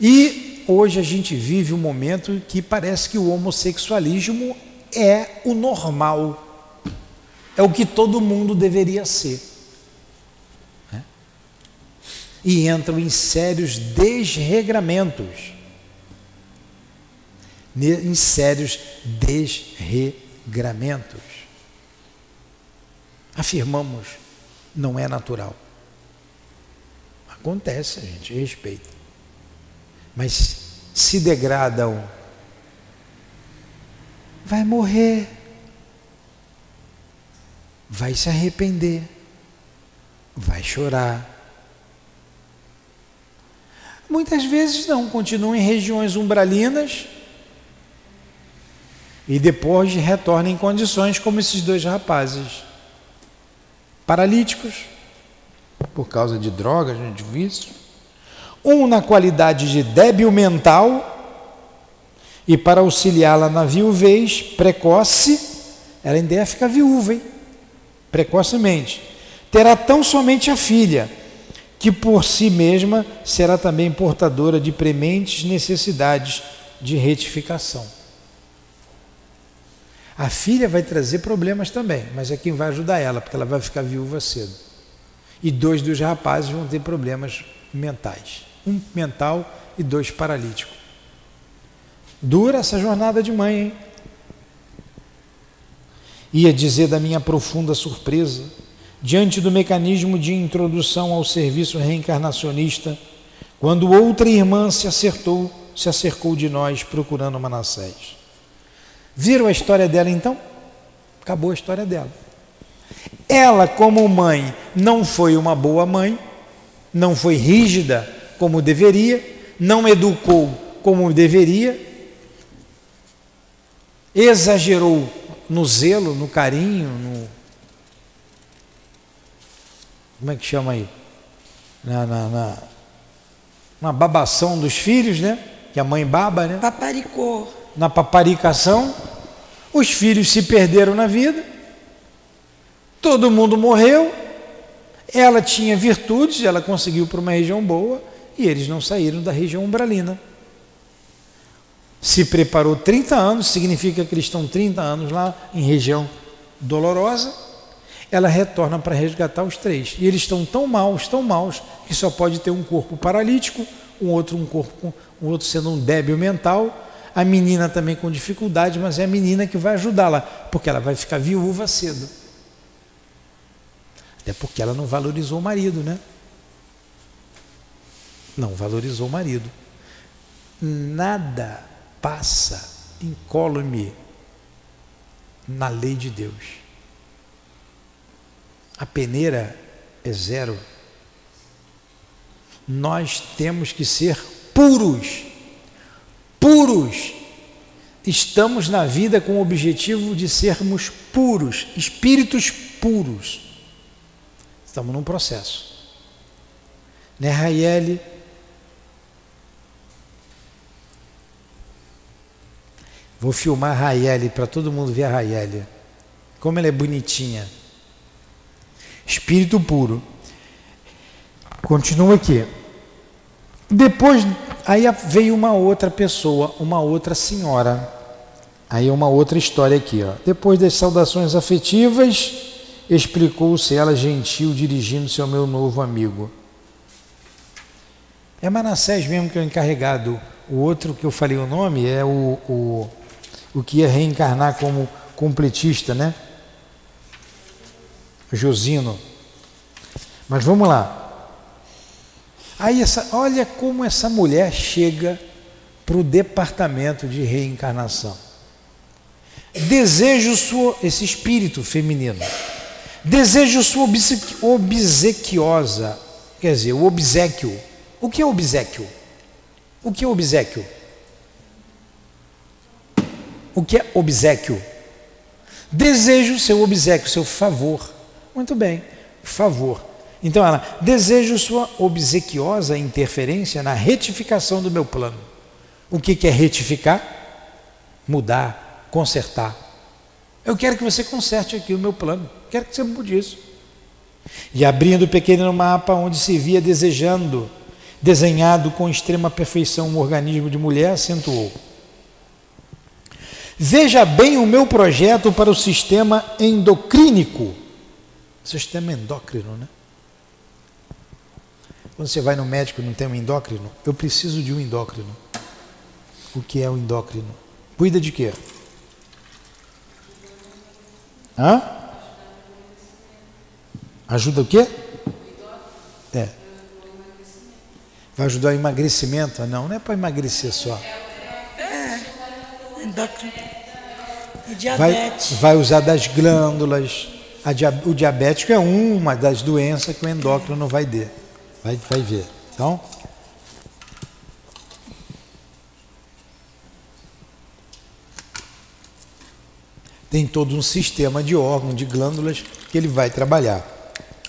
E hoje a gente vive um momento que parece que o homossexualismo é o normal é o que todo mundo deveria ser. Né? E entram em sérios desregramentos. Em sérios desregramentos. Afirmamos, não é natural. Acontece, gente respeita. Mas se degradam, vai morrer vai se arrepender, vai chorar. Muitas vezes não, continuam em regiões umbralinas e depois retornam em condições como esses dois rapazes, paralíticos, por causa de drogas, né, de vício. Um na qualidade de débil mental e para auxiliá-la na viuvez precoce, ela ainda ia ficar viúva, hein? precocemente. Terá tão somente a filha, que por si mesma será também portadora de prementes necessidades de retificação. A filha vai trazer problemas também, mas é quem vai ajudar ela, porque ela vai ficar viúva cedo. E dois dos rapazes vão ter problemas mentais: um mental e dois paralíticos. Dura essa jornada de mãe, hein? Ia dizer da minha profunda surpresa, diante do mecanismo de introdução ao serviço reencarnacionista, quando outra irmã se acertou, se acercou de nós procurando Manassés. Viram a história dela então? Acabou a história dela. Ela, como mãe, não foi uma boa mãe, não foi rígida como deveria, não educou como deveria, exagerou no zelo, no carinho, no. Como é que chama aí? Na, na, na, na babação dos filhos, né? Que a mãe baba, né? Paparicou. Na paparicação, os filhos se perderam na vida, todo mundo morreu, ela tinha virtudes, ela conseguiu para uma região boa e eles não saíram da região umbralina. Se preparou 30 anos, significa que eles estão 30 anos lá em região dolorosa, ela retorna para resgatar os três. E eles estão tão maus, tão maus, que só pode ter um corpo paralítico, um outro um corpo, um outro sendo um débil mental, a menina também com dificuldade, mas é a menina que vai ajudá-la, porque ela vai ficar viúva cedo. Até porque ela não valorizou o marido, né? Não valorizou o marido. Nada passa incólume na lei de Deus. A peneira é zero. Nós temos que ser puros, puros. Estamos na vida com o objetivo de sermos puros, espíritos puros. Estamos num processo. Né, Raiele? Vou filmar a Raiele para todo mundo ver a Raiele. Como ela é bonitinha. Espírito puro. Continua aqui. Depois, aí veio uma outra pessoa, uma outra senhora. Aí uma outra história aqui, ó. Depois das saudações afetivas, explicou-se ela gentil, dirigindo-se ao meu novo amigo. É Manassés mesmo que é o encarregado. O outro que eu falei o nome é o, o, o que ia reencarnar como completista, né? Josino. Mas vamos lá. Aí essa, olha como essa mulher chega para o departamento de reencarnação. Desejo sua, esse espírito feminino, desejo sua obsequiosa, quer dizer, o obsequio. O que é obsequio? O que é obsequio? O que é obsequio? Desejo seu obsequio, seu favor. Muito bem, favor. Então ela, desejo sua obsequiosa interferência na retificação do meu plano. O que, que é retificar? Mudar, consertar. Eu quero que você conserte aqui o meu plano. Quero que você mude isso. E abrindo o pequeno mapa onde se via desejando, desenhado com extrema perfeição um organismo de mulher, acentuou. Veja bem o meu projeto para o sistema endocrínico. Sistema endócrino, né? Quando você vai no médico e não tem um endócrino, eu preciso de um endócrino. O que é o endócrino? Cuida de quê? Hã? Ajuda o quê? É. Vai ajudar o emagrecimento? Não, não é para emagrecer só. É, endócrino. E diabetes. Vai, vai usar das glândulas. Dia, o diabético é uma das doenças que o endócrino vai ter. Vai, vai ver. Então. Tem todo um sistema de órgãos, de glândulas que ele vai trabalhar.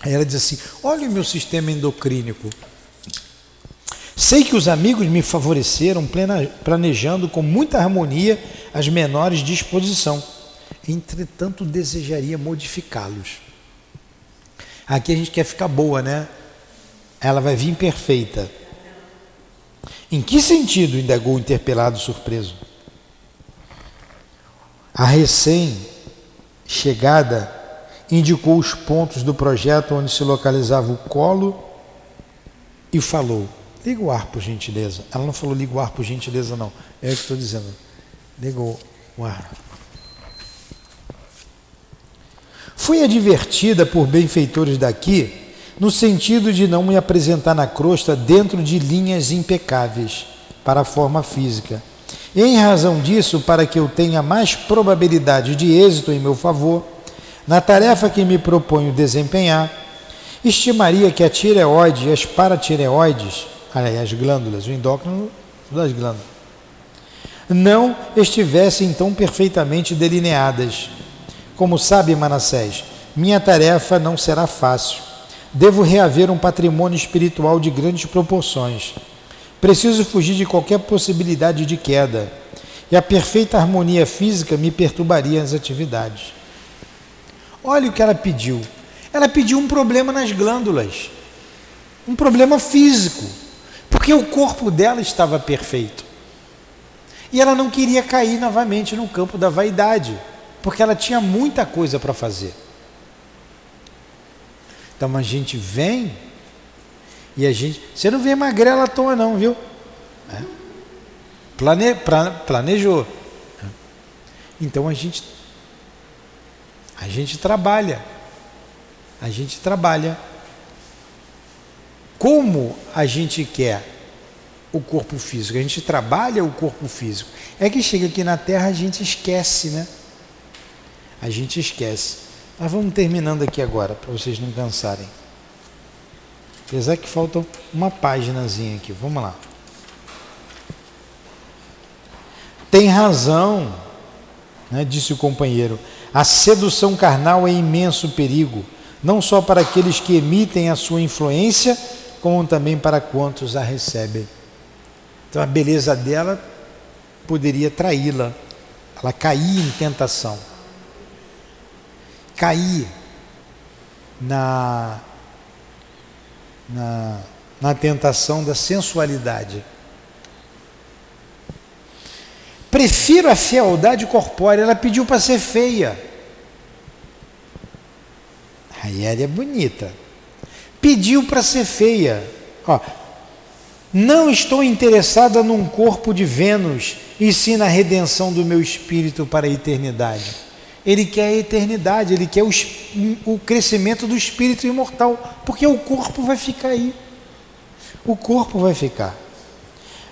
Aí ela diz assim: olha o meu sistema endocrínico. Sei que os amigos me favoreceram planejando com muita harmonia as menores disposição. Entretanto, desejaria modificá-los. Aqui a gente quer ficar boa, né? Ela vai vir perfeita. Em que sentido? indagou o interpelado surpreso. A recém-chegada indicou os pontos do projeto onde se localizava o colo e falou: Liga o ar, por gentileza. Ela não falou liga o ar, por gentileza, não. É o que estou dizendo. Liga o ar. Fui advertida por benfeitores daqui no sentido de não me apresentar na crosta dentro de linhas impecáveis para a forma física. Em razão disso, para que eu tenha mais probabilidade de êxito em meu favor, na tarefa que me proponho desempenhar, estimaria que a tireoide e as paratireoides, aliás, as glândulas, o endócrino das glândulas, não estivessem tão perfeitamente delineadas. Como sabe Manassés, minha tarefa não será fácil Devo reaver um patrimônio espiritual de grandes proporções. Preciso fugir de qualquer possibilidade de queda. E a perfeita harmonia física me perturbaria as atividades. Olha o que ela pediu. Ela pediu um problema nas glândulas. Um problema físico. Porque o corpo dela estava perfeito. E ela não queria cair novamente no campo da vaidade. Porque ela tinha muita coisa para fazer. Então a gente vem e a gente. Você não vê magrela à toa, não, viu? É. Plane, planejou. Então a gente. A gente trabalha. A gente trabalha. Como a gente quer o corpo físico? A gente trabalha o corpo físico. É que chega aqui na Terra a gente esquece, né? A gente esquece. Mas vamos terminando aqui agora, para vocês não cansarem. Apesar que falta uma páginazinha aqui. Vamos lá. Tem razão, né, disse o companheiro. A sedução carnal é imenso perigo, não só para aqueles que emitem a sua influência, como também para quantos a recebem. Então a beleza dela poderia traí-la, ela caía em tentação cair. na, na, na tentação da sensualidade. Prefiro a fealdade corpórea. Ela pediu para ser feia. Raiele é bonita. Pediu para ser feia. Ó, não estou interessada num corpo de Vênus, e sim na redenção do meu espírito para a eternidade. Ele quer a eternidade, ele quer o, o crescimento do espírito imortal, porque o corpo vai ficar aí. O corpo vai ficar.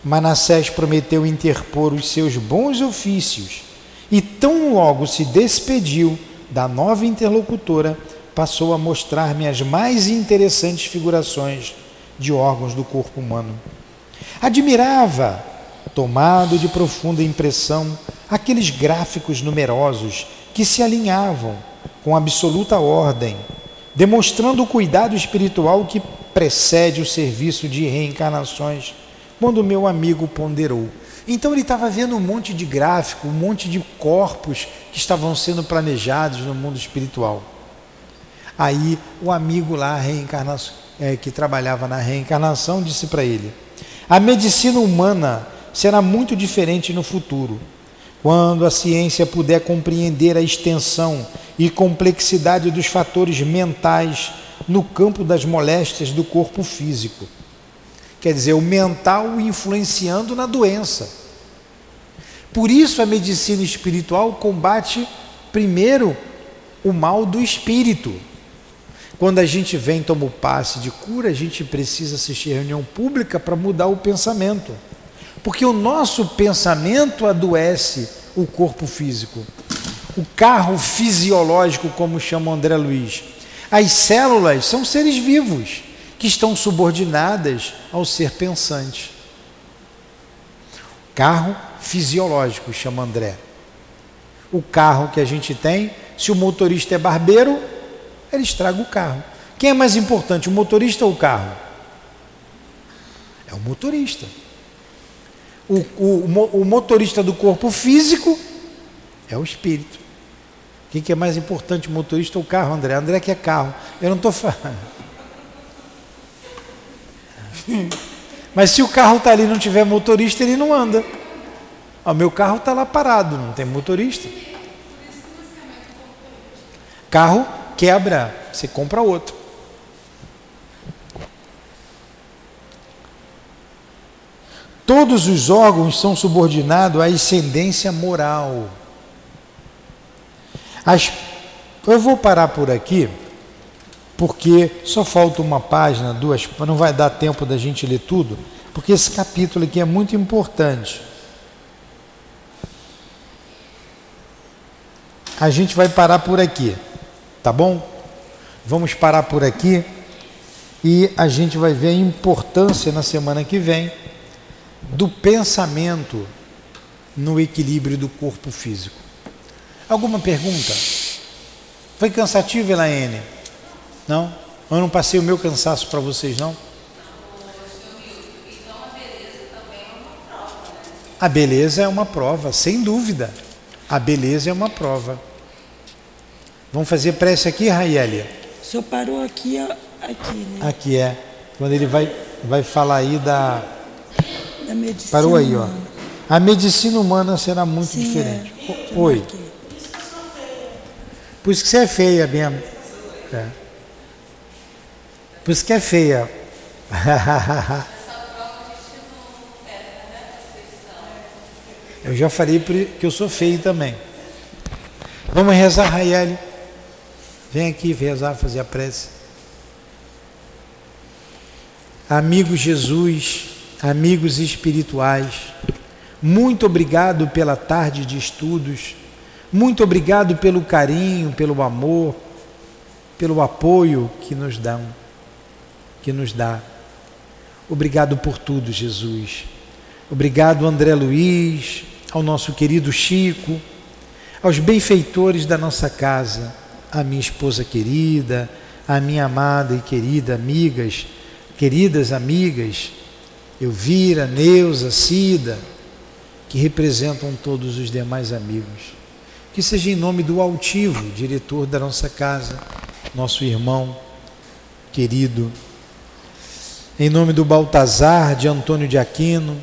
Manassés prometeu interpor os seus bons ofícios e, tão logo se despediu da nova interlocutora, passou a mostrar-me as mais interessantes figurações de órgãos do corpo humano. Admirava, tomado de profunda impressão, aqueles gráficos numerosos que se alinhavam com absoluta ordem, demonstrando o cuidado espiritual que precede o serviço de reencarnações quando meu amigo ponderou. Então ele estava vendo um monte de gráfico, um monte de corpos que estavam sendo planejados no mundo espiritual. Aí o amigo lá, é, que trabalhava na reencarnação, disse para ele: a medicina humana será muito diferente no futuro, quando a ciência puder compreender a extensão e complexidade dos fatores mentais no campo das moléstias do corpo físico Quer dizer, o mental influenciando na doença. Por isso a medicina espiritual combate primeiro o mal do espírito. Quando a gente vem tomar o passe de cura, a gente precisa assistir reunião pública para mudar o pensamento. Porque o nosso pensamento adoece o corpo físico. O carro fisiológico, como chama André Luiz. As células são seres vivos que estão subordinadas ao ser pensante. Carro fisiológico, chama André. O carro que a gente tem, se o motorista é barbeiro, ele estraga o carro. Quem é mais importante, o motorista ou o carro? É o motorista. O, o, o motorista do corpo físico é o espírito. O que é mais importante, o motorista ou o carro, André? André que é carro. Eu não estou falando. <laughs> Mas se o carro está ali e não tiver motorista, ele não anda. O meu carro está lá parado, não tem motorista. Carro quebra, você compra outro. Todos os órgãos são subordinados à ascendência moral. As, eu vou parar por aqui porque só falta uma página, duas, não vai dar tempo da gente ler tudo, porque esse capítulo aqui é muito importante. A gente vai parar por aqui, tá bom? Vamos parar por aqui e a gente vai ver a importância na semana que vem do pensamento no equilíbrio do corpo físico. Alguma pergunta? Foi cansativo, Elaine? Não? Eu não passei o meu cansaço para vocês, não? A beleza é uma prova, sem dúvida. A beleza é uma prova. Vamos fazer prece aqui, Raielia? O senhor parou aqui, aqui, né? Aqui é. Quando ele vai, vai falar aí da. Da medicina. Parou aí, ó. A medicina humana será muito Sim, diferente. É. Oi. Por isso que você é feia mesmo. É. Por isso que é feia. <laughs> eu já falei que eu sou feio também. Vamos rezar, Raieli. Vem aqui rezar, fazer a prece. Amigo Jesus, amigos espirituais, muito obrigado pela tarde de estudos, muito obrigado pelo carinho, pelo amor, pelo apoio que nos dão que nos dá. Obrigado por tudo, Jesus. Obrigado, André Luiz, ao nosso querido Chico, aos benfeitores da nossa casa, a minha esposa querida, a minha amada e querida amigas, queridas amigas, Elvira, Neuza, Cida, que representam todos os demais amigos. Que seja em nome do altivo, diretor da nossa casa, nosso irmão querido. Em nome do Baltazar, de Antônio de Aquino,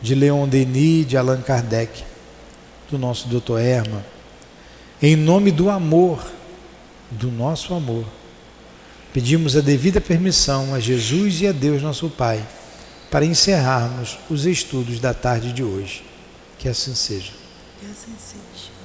de Leon Denis, de Allan Kardec, do nosso doutor Herman. Em nome do amor, do nosso amor, pedimos a devida permissão a Jesus e a Deus, nosso Pai, para encerrarmos os estudos da tarde de hoje. Que assim seja. Que assim seja.